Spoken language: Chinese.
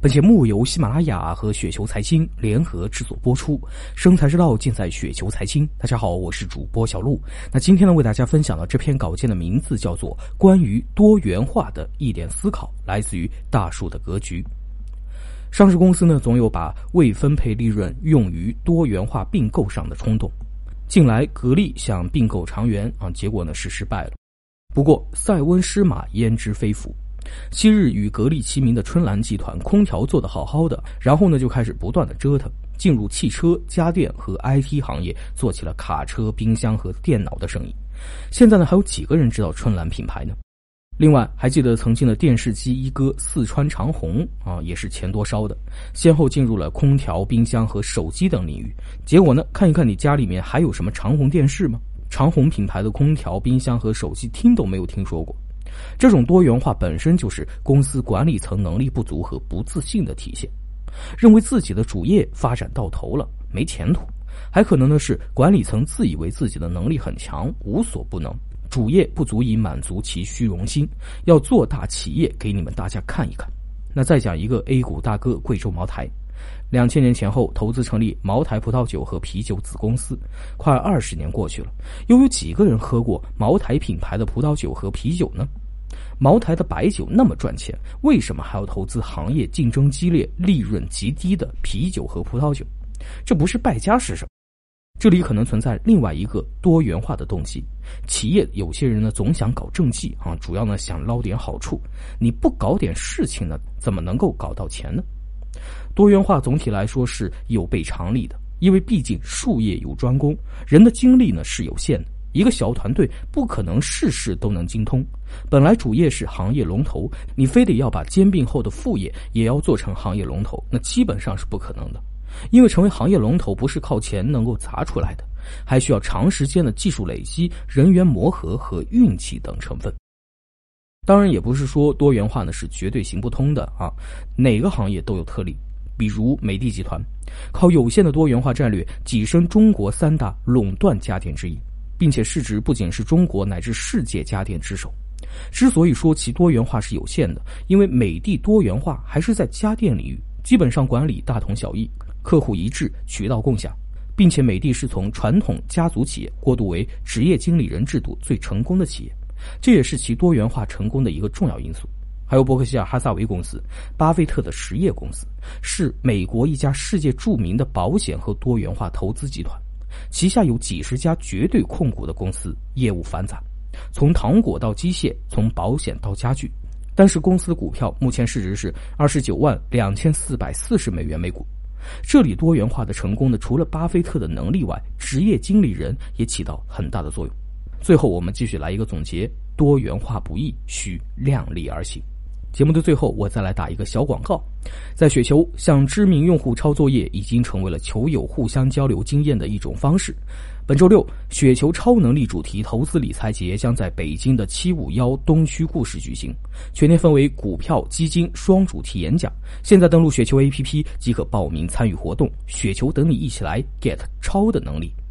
本节目由喜马拉雅和雪球财经联合制作播出，生财之道尽在雪球财经。大家好，我是主播小璐。那今天呢，为大家分享的这篇稿件的名字叫做《关于多元化的一点思考》，来自于大树的格局。上市公司呢，总有把未分配利润用于多元化并购上的冲动。近来格力想并购长源啊，结果呢是失败了。不过塞翁失马焉知非福。昔日与格力齐名的春兰集团，空调做得好好的，然后呢就开始不断的折腾，进入汽车、家电和 IT 行业，做起了卡车、冰箱和电脑的生意。现在呢，还有几个人知道春兰品牌呢？另外，还记得曾经的电视机一哥四川长虹啊，也是钱多烧的，先后进入了空调、冰箱和手机等领域。结果呢，看一看你家里面还有什么长虹电视吗？长虹品牌的空调、冰箱和手机听都没有听说过。这种多元化本身就是公司管理层能力不足和不自信的体现，认为自己的主业发展到头了没前途，还可能呢是管理层自以为自己的能力很强无所不能，主业不足以满足其虚荣心，要做大企业给你们大家看一看。那再讲一个 A 股大哥贵州茅台，两千年前后投资成立茅台葡萄酒和啤酒子公司，快二十年过去了，又有几个人喝过茅台品牌的葡萄酒和啤酒呢？茅台的白酒那么赚钱，为什么还要投资行业竞争激烈、利润极低的啤酒和葡萄酒？这不是败家是什么？这里可能存在另外一个多元化的动机。企业有些人呢总想搞政绩啊，主要呢想捞点好处。你不搞点事情呢，怎么能够搞到钱呢？多元化总体来说是有悖常理的，因为毕竟术业有专攻，人的精力呢是有限的。一个小团队不可能事事都能精通，本来主业是行业龙头，你非得要把兼并后的副业也要做成行业龙头，那基本上是不可能的。因为成为行业龙头不是靠钱能够砸出来的，还需要长时间的技术累积、人员磨合和运气等成分。当然，也不是说多元化呢是绝对行不通的啊，哪个行业都有特例，比如美的集团，靠有限的多元化战略跻身中国三大垄断家电之一。并且市值不仅是中国乃至世界家电之首。之所以说其多元化是有限的，因为美的多元化还是在家电领域，基本上管理大同小异，客户一致，渠道共享，并且美的是从传统家族企业过渡为职业经理人制度最成功的企业，这也是其多元化成功的一个重要因素。还有伯克希尔哈萨维公司，巴菲特的实业公司，是美国一家世界著名的保险和多元化投资集团。旗下有几十家绝对控股的公司，业务繁杂，从糖果到机械，从保险到家具。但是公司的股票目前市值是二十九万两千四百四十美元每股。这里多元化的成功呢，除了巴菲特的能力外，职业经理人也起到很大的作用。最后我们继续来一个总结：多元化不易，需量力而行。节目的最后，我再来打一个小广告。在雪球，向知名用户抄作业已经成为了球友互相交流经验的一种方式。本周六，雪球超能力主题投资理财节将在北京的七五幺东区故事举行，全天分为股票、基金双主题演讲。现在登录雪球 APP 即可报名参与活动，雪球等你一起来 get 超的能力。